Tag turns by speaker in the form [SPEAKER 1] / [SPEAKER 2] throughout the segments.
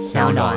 [SPEAKER 1] 小暖。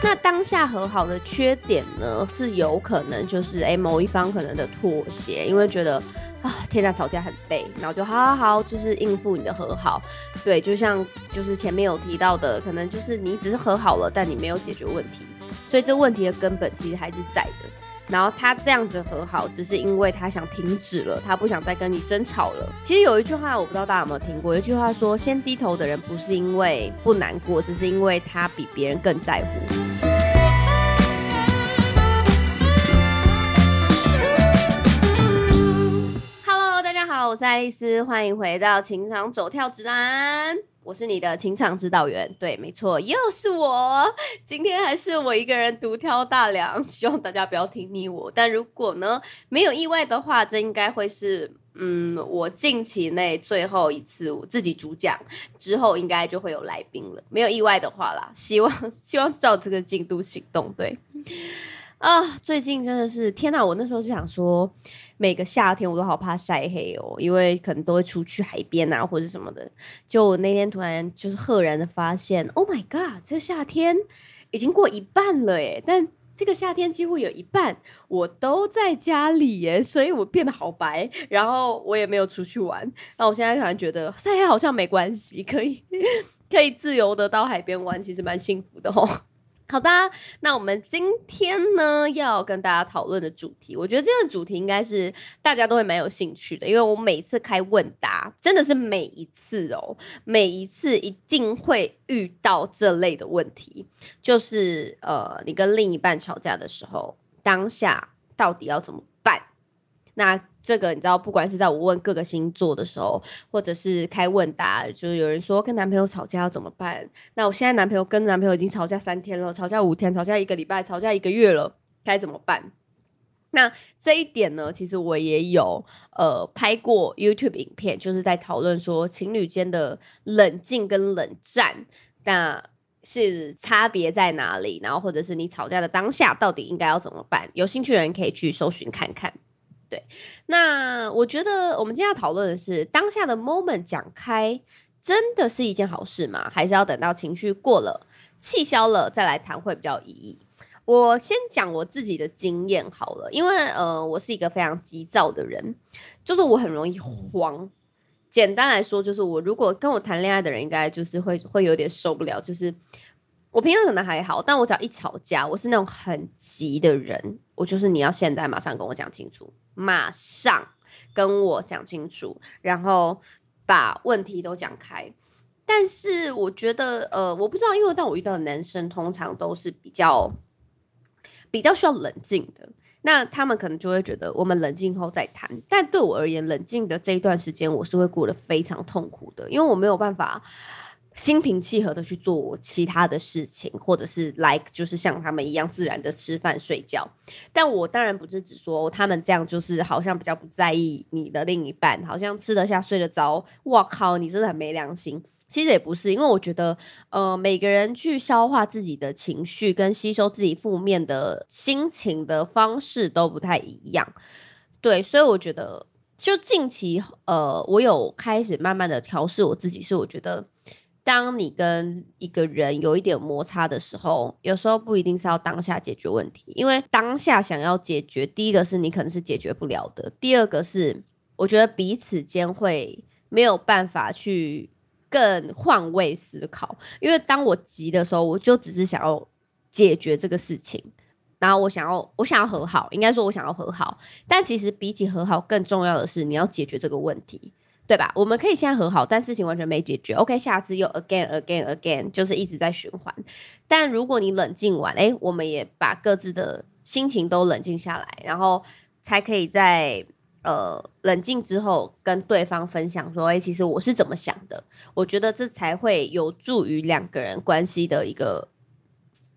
[SPEAKER 2] 那当下和好的缺点呢，是有可能就是哎、某一方可能的妥协，因为觉得啊天呐吵架很累，然后就好好好就是应付你的和好。对，就像就是前面有提到的，可能就是你只是和好了，但你没有解决问题，所以这问题的根本其实还是在的。然后他这样子和好，只是因为他想停止了，他不想再跟你争吵了。其实有一句话，我不知道大家有没有听过，有一句话说：先低头的人不是因为不难过，只是因为他比别人更在乎。Hello，大家好，我是爱丽丝，欢迎回到情场走跳指南。我是你的情场指导员，对，没错，又是我。今天还是我一个人独挑大梁，希望大家不要听腻我。但如果呢没有意外的话，这应该会是嗯我近期内最后一次我自己主讲，之后应该就会有来宾了。没有意外的话啦，希望 希望是照这个进度行动。对啊，最近真的是天哪！我那时候是想说。每个夏天我都好怕晒黑哦，因为可能都会出去海边啊或者什么的。就我那天突然就是赫然的发现，Oh my god，这夏天已经过一半了耶！但这个夏天几乎有一半我都在家里耶，所以我变得好白，然后我也没有出去玩。那我现在突然觉得晒黑好像没关系，可以 可以自由的到海边玩，其实蛮幸福的哦。好的，那我们今天呢要跟大家讨论的主题，我觉得这个主题应该是大家都会蛮有兴趣的，因为我每次开问答，真的是每一次哦，每一次一定会遇到这类的问题，就是呃，你跟另一半吵架的时候，当下到底要怎么办？那这个你知道，不管是在我问各个星座的时候，或者是开问答，就是有人说跟男朋友吵架要怎么办？那我现在男朋友跟男朋友已经吵架三天了，吵架五天，吵架一个礼拜，吵架一个月了，该怎么办？那这一点呢，其实我也有呃拍过 YouTube 影片，就是在讨论说情侣间的冷静跟冷战，那是差别在哪里？然后或者是你吵架的当下到底应该要怎么办？有兴趣的人可以去搜寻看看。对，那我觉得我们今天要讨论的是当下的 moment 讲开，真的是一件好事吗？还是要等到情绪过了、气消了再来谈会比较有意义？我先讲我自己的经验好了，因为呃，我是一个非常急躁的人，就是我很容易慌。简单来说，就是我如果跟我谈恋爱的人，应该就是会会有点受不了，就是。我平常可能还好，但我只要一吵架，我是那种很急的人，我就是你要现在马上跟我讲清楚，马上跟我讲清楚，然后把问题都讲开。但是我觉得，呃，我不知道，因为当我遇到的男生通常都是比较比较需要冷静的，那他们可能就会觉得我们冷静后再谈。但对我而言，冷静的这一段时间，我是会过得非常痛苦的，因为我没有办法。心平气和的去做其他的事情，或者是 like 就是像他们一样自然的吃饭睡觉。但我当然不是只说他们这样，就是好像比较不在意你的另一半，好像吃得下睡得着。哇靠，你真的很没良心。其实也不是，因为我觉得，呃，每个人去消化自己的情绪跟吸收自己负面的心情的方式都不太一样。对，所以我觉得，就近期，呃，我有开始慢慢的调试我自己，是我觉得。当你跟一个人有一点摩擦的时候，有时候不一定是要当下解决问题，因为当下想要解决，第一个是你可能是解决不了的，第二个是我觉得彼此间会没有办法去更换位思考，因为当我急的时候，我就只是想要解决这个事情，然后我想要我想要和好，应该说我想要和好，但其实比起和好更重要的是你要解决这个问题。对吧？我们可以现在和好，但事情完全没解决。OK，下次又 again again again，就是一直在循环。但如果你冷静完，哎，我们也把各自的心情都冷静下来，然后才可以在呃冷静之后跟对方分享说，哎，其实我是怎么想的。我觉得这才会有助于两个人关系的一个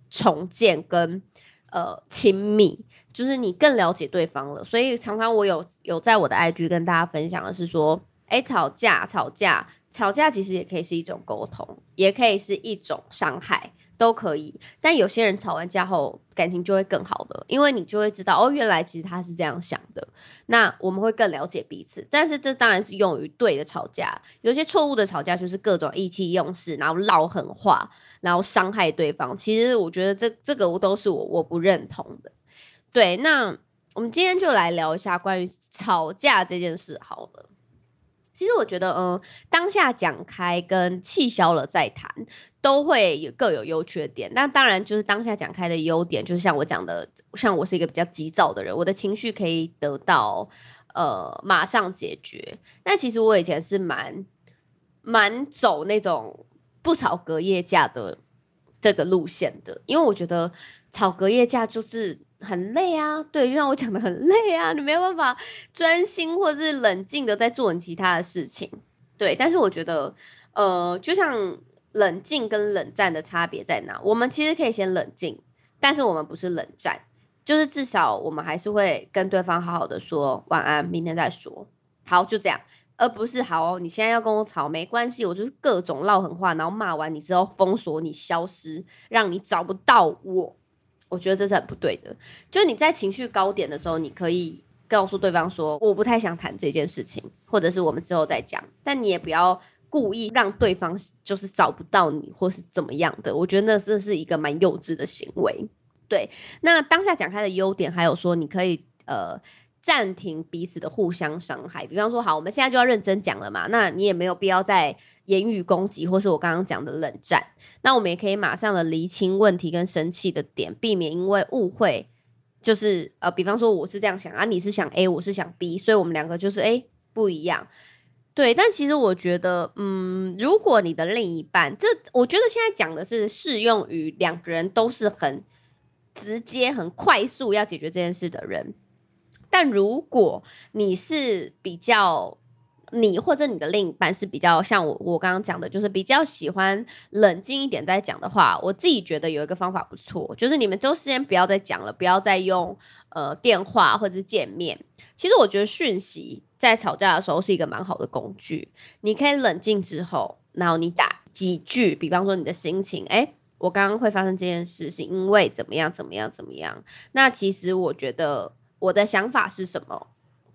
[SPEAKER 2] 重建跟呃亲密，就是你更了解对方了。所以常常我有有在我的 IG 跟大家分享的是说。哎，吵架，吵架，吵架，其实也可以是一种沟通，也可以是一种伤害。都可以。但有些人吵完架后感情就会更好的，因为你就会知道哦，原来其实他是这样想的。那我们会更了解彼此。但是这当然是用于对的吵架，有些错误的吵架就是各种意气用事，然后唠狠话，然后伤害对方。其实我觉得这这个我都是我我不认同的。对，那我们今天就来聊一下关于吵架这件事好了。其实我觉得，嗯，当下讲开跟气消了再谈，都会有各有优缺点。那当然，就是当下讲开的优点，就是像我讲的，像我是一个比较急躁的人，我的情绪可以得到呃马上解决。那其实我以前是蛮蛮走那种不吵隔夜架的这个路线的，因为我觉得吵隔夜架就是。很累啊，对，就像我讲的很累啊，你没有办法专心或是冷静的在做你其他的事情，对。但是我觉得，呃，就像冷静跟冷战的差别在哪？我们其实可以先冷静，但是我们不是冷战，就是至少我们还是会跟对方好好的说晚安，明天再说。好，就这样，而不是好哦，你现在要跟我吵没关系，我就是各种唠狠话，然后骂完你之后封锁你，消失，让你找不到我。我觉得这是很不对的。就是你在情绪高点的时候，你可以告诉对方说：“我不太想谈这件事情，或者是我们之后再讲。”但你也不要故意让对方就是找不到你，或是怎么样的。我觉得那这是一个蛮幼稚的行为。对，那当下讲开的优点，还有说你可以呃暂停彼此的互相伤害。比方说，好，我们现在就要认真讲了嘛，那你也没有必要再言语攻击，或是我刚刚讲的冷战。那我们也可以马上的厘清问题跟生气的点，避免因为误会，就是呃，比方说我是这样想啊，你是想 A，我是想 B，所以我们两个就是诶不一样。对，但其实我觉得，嗯，如果你的另一半，这我觉得现在讲的是适用于两个人都是很直接、很快速要解决这件事的人，但如果你是比较。你或者你的另一半是比较像我我刚刚讲的，就是比较喜欢冷静一点再讲的话，我自己觉得有一个方法不错，就是你们都先不要再讲了，不要再用呃电话或者见面。其实我觉得讯息在吵架的时候是一个蛮好的工具，你可以冷静之后，然后你打几句，比方说你的心情，哎，我刚刚会发生这件事是因为怎么样怎么样怎么样。那其实我觉得我的想法是什么？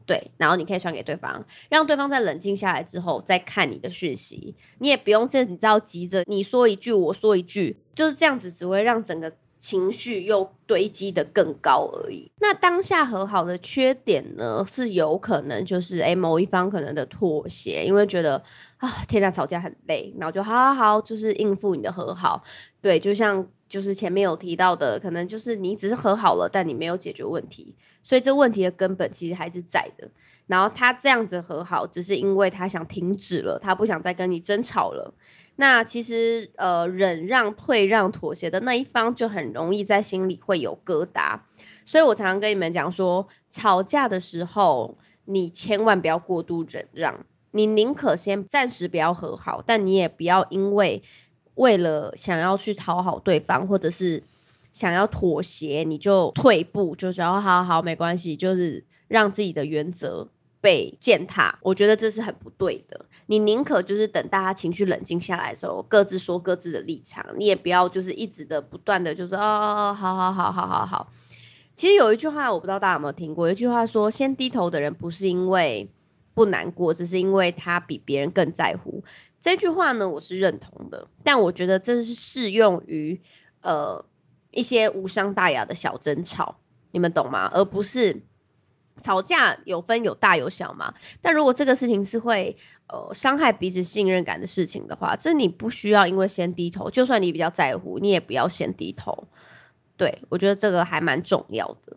[SPEAKER 2] 对，然后你可以传给对方，让对方在冷静下来之后再看你的讯息。你也不用这你知道急着你说一句我说一句，就是这样子，只会让整个情绪又堆积的更高而已。那当下和好的缺点呢，是有可能就是诶某一方可能的妥协，因为觉得啊天呐吵架很累，然后就好好好就是应付你的和好。对，就像就是前面有提到的，可能就是你只是和好了，但你没有解决问题。所以这问题的根本其实还是在的，然后他这样子和好，只是因为他想停止了，他不想再跟你争吵了。那其实呃，忍让、退让、妥协的那一方，就很容易在心里会有疙瘩。所以我常常跟你们讲说，吵架的时候，你千万不要过度忍让，你宁可先暂时不要和好，但你也不要因为为了想要去讨好对方，或者是。想要妥协，你就退步，就是好好好没关系，就是让自己的原则被践踏。我觉得这是很不对的。你宁可就是等大家情绪冷静下来的时候，各自说各自的立场，你也不要就是一直的不断的就是哦哦哦，好好好好好好。其实有一句话，我不知道大家有没有听过，有一句话说：先低头的人不是因为不难过，只是因为他比别人更在乎。这句话呢，我是认同的，但我觉得这是适用于呃。一些无伤大雅的小争吵，你们懂吗？而不是吵架有分有大有小嘛。但如果这个事情是会呃伤害彼此信任感的事情的话，这你不需要因为先低头，就算你比较在乎，你也不要先低头。对我觉得这个还蛮重要的。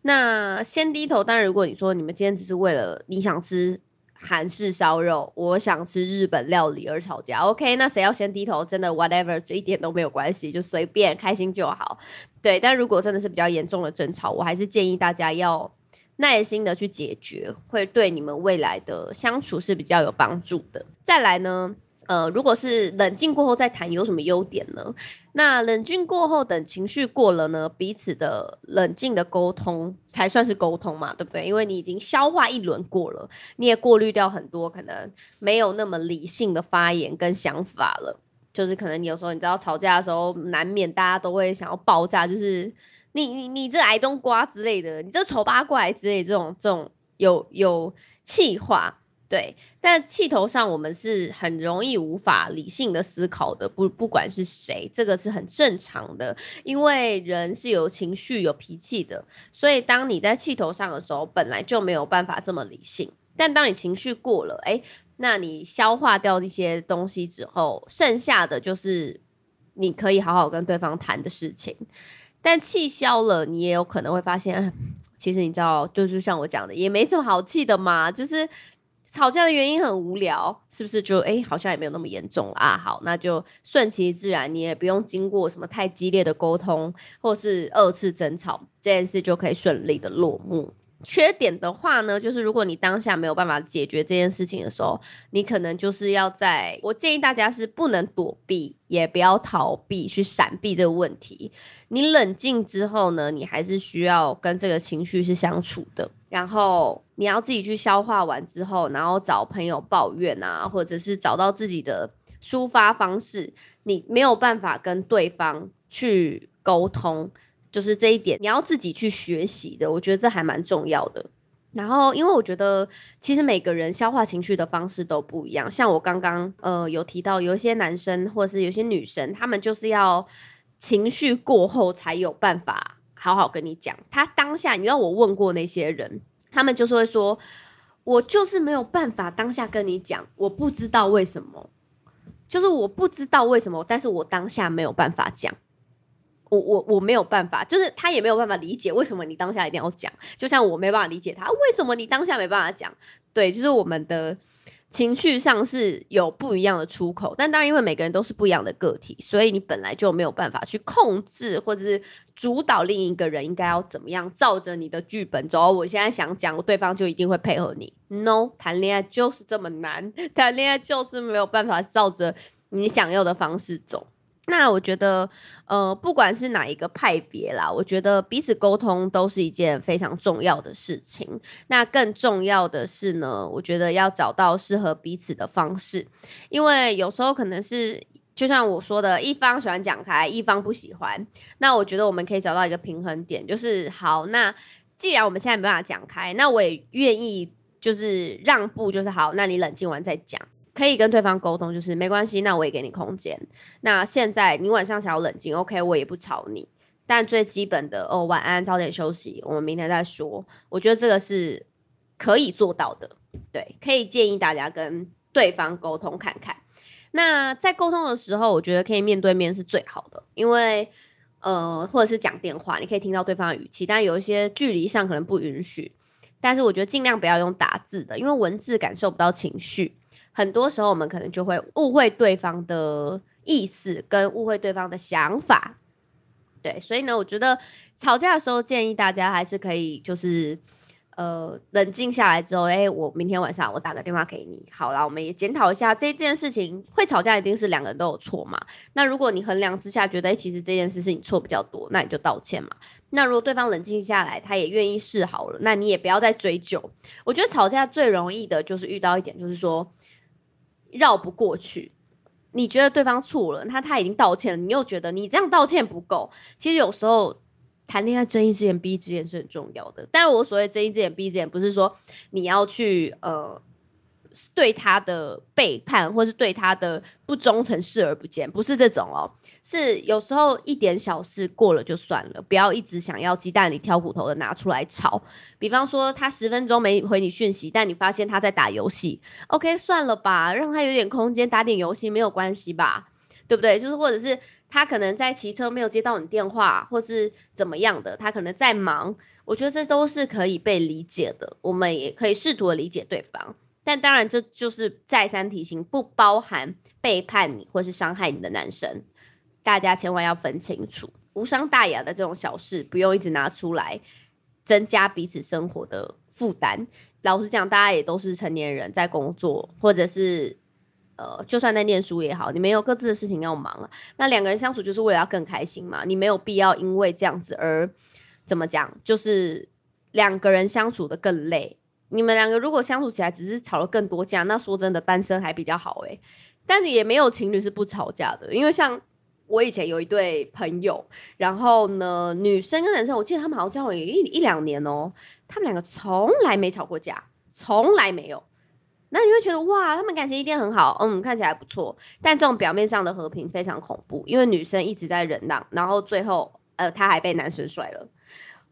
[SPEAKER 2] 那先低头，当然如果你说你们今天只是为了你想吃。韩式烧肉，我想吃日本料理而吵架，OK？那谁要先低头？真的，whatever，这一点都没有关系，就随便开心就好。对，但如果真的是比较严重的争吵，我还是建议大家要耐心的去解决，会对你们未来的相处是比较有帮助的。再来呢？呃，如果是冷静过后再谈，有什么优点呢？那冷静过后，等情绪过了呢，彼此的冷静的沟通才算是沟通嘛，对不对？因为你已经消化一轮过了，你也过滤掉很多可能没有那么理性的发言跟想法了。就是可能有时候你知道吵架的时候，难免大家都会想要爆炸，就是你你你这矮冬瓜之类的，你这丑八怪之类这种这种有有气话。对，但气头上我们是很容易无法理性的思考的，不不管是谁，这个是很正常的，因为人是有情绪、有脾气的，所以当你在气头上的时候，本来就没有办法这么理性。但当你情绪过了，哎，那你消化掉一些东西之后，剩下的就是你可以好好跟对方谈的事情。但气消了，你也有可能会发现，其实你知道，就是像我讲的，也没什么好气的嘛，就是。吵架的原因很无聊，是不是就哎好像也没有那么严重啊？好，那就顺其自然，你也不用经过什么太激烈的沟通，或是二次争吵，这件事就可以顺利的落幕。缺点的话呢，就是如果你当下没有办法解决这件事情的时候，你可能就是要在，我建议大家是不能躲避，也不要逃避去闪避这个问题。你冷静之后呢，你还是需要跟这个情绪是相处的，然后你要自己去消化完之后，然后找朋友抱怨啊，或者是找到自己的抒发方式。你没有办法跟对方去沟通。就是这一点，你要自己去学习的。我觉得这还蛮重要的。然后，因为我觉得其实每个人消化情绪的方式都不一样。像我刚刚呃有提到，有一些男生或者是有些女生，他们就是要情绪过后才有办法好好跟你讲。他当下，你知道我问过那些人，他们就是会说，我就是没有办法当下跟你讲，我不知道为什么，就是我不知道为什么，但是我当下没有办法讲。我我我没有办法，就是他也没有办法理解为什么你当下一定要讲，就像我没办法理解他为什么你当下没办法讲。对，就是我们的情绪上是有不一样的出口，但当然因为每个人都是不一样的个体，所以你本来就没有办法去控制或者是主导另一个人应该要怎么样，照着你的剧本走。我现在想讲，对方就一定会配合你？No，谈恋爱就是这么难，谈恋爱就是没有办法照着你想要的方式走。那我觉得，呃，不管是哪一个派别啦，我觉得彼此沟通都是一件非常重要的事情。那更重要的是呢，我觉得要找到适合彼此的方式，因为有时候可能是就像我说的，一方喜欢讲开，一方不喜欢。那我觉得我们可以找到一个平衡点，就是好。那既然我们现在没办法讲开，那我也愿意就是让步，就是好。那你冷静完再讲。可以跟对方沟通，就是没关系，那我也给你空间。那现在你晚上想要冷静，OK，我也不吵你。但最基本的哦，晚安，早点休息，我们明天再说。我觉得这个是可以做到的，对，可以建议大家跟对方沟通看看。那在沟通的时候，我觉得可以面对面是最好的，因为呃，或者是讲电话，你可以听到对方的语气，但有一些距离上可能不允许。但是我觉得尽量不要用打字的，因为文字感受不到情绪。很多时候，我们可能就会误会对方的意思，跟误会对方的想法。对，所以呢，我觉得吵架的时候，建议大家还是可以，就是呃，冷静下来之后，哎，我明天晚上我打个电话给你，好了，我们也检讨一下这件事情。会吵架一定是两个人都有错嘛？那如果你衡量之下觉得，其实这件事是你错比较多，那你就道歉嘛。那如果对方冷静下来，他也愿意示好了，那你也不要再追究。我觉得吵架最容易的就是遇到一点，就是说。绕不过去，你觉得对方错了，他他已经道歉了，你又觉得你这样道歉不够。其实有时候谈恋爱睁一只眼闭一只眼是很重要的，但是我所谓睁一只眼闭一只眼，不是说你要去呃。对他的背叛，或是对他的不忠诚视而不见，不是这种哦。是有时候一点小事过了就算了，不要一直想要鸡蛋里挑骨头的拿出来吵。比方说，他十分钟没回你讯息，但你发现他在打游戏，OK，算了吧，让他有点空间打点游戏没有关系吧，对不对？就是或者是他可能在骑车没有接到你电话，或是怎么样的，他可能在忙。我觉得这都是可以被理解的，我们也可以试图理解对方。但当然，这就是再三提醒，不包含背叛你或是伤害你的男生，大家千万要分清楚，无伤大雅的这种小事，不用一直拿出来增加彼此生活的负担。老实讲，大家也都是成年人，在工作或者是呃，就算在念书也好，你们有各自的事情要忙啊。那两个人相处就是为了要更开心嘛，你没有必要因为这样子而怎么讲，就是两个人相处的更累。你们两个如果相处起来只是吵了更多架，那说真的，单身还比较好诶。但是也没有情侣是不吵架的，因为像我以前有一对朋友，然后呢，女生跟男生，我记得他们好像交往一一两年哦，他们两个从来没吵过架，从来没有。那你会觉得哇，他们感情一定很好，嗯，看起来不错。但这种表面上的和平非常恐怖，因为女生一直在忍让，然后最后呃，他还被男生甩了。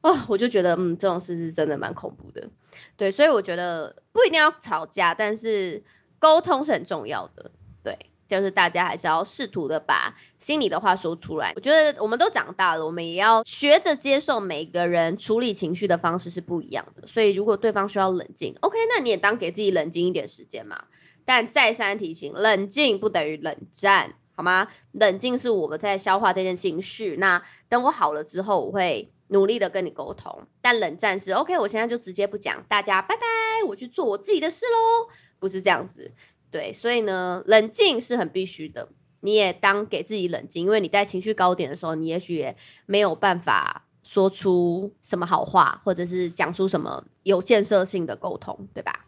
[SPEAKER 2] 哦，我就觉得嗯，这种事是真的蛮恐怖的。对，所以我觉得不一定要吵架，但是沟通是很重要的。对，就是大家还是要试图的把心里的话说出来。我觉得我们都长大了，我们也要学着接受每个人处理情绪的方式是不一样的。所以如果对方需要冷静，OK，那你也当给自己冷静一点时间嘛。但再三提醒，冷静不等于冷战，好吗？冷静是我们在消化这件情绪。那等我好了之后，我会努力的跟你沟通。但冷战是 OK，我现在就直接不讲，大家拜拜，我去做我自己的事喽，不是这样子。对，所以呢，冷静是很必须的。你也当给自己冷静，因为你在情绪高点的时候，你也许也没有办法说出什么好话，或者是讲出什么有建设性的沟通，对吧？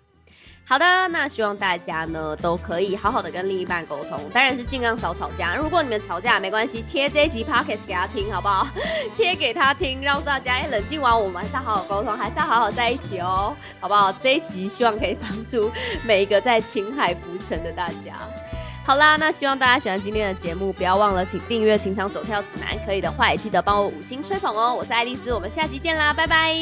[SPEAKER 2] 好的，那希望大家呢都可以好好的跟另一半沟通，当然是尽量少吵架。如果你们吵架没关系，贴这一集 podcast 给他听，好不好？贴给他听，让大家冷静完，我们还是要好好沟通，还是要好好在一起哦，好不好？这一集希望可以帮助每一个在青海浮沉的大家。好啦，那希望大家喜欢今天的节目，不要忘了请订阅《情场走跳指南》，可以的话也记得帮我五星吹捧哦。我是爱丽丝，我们下集见啦，拜拜。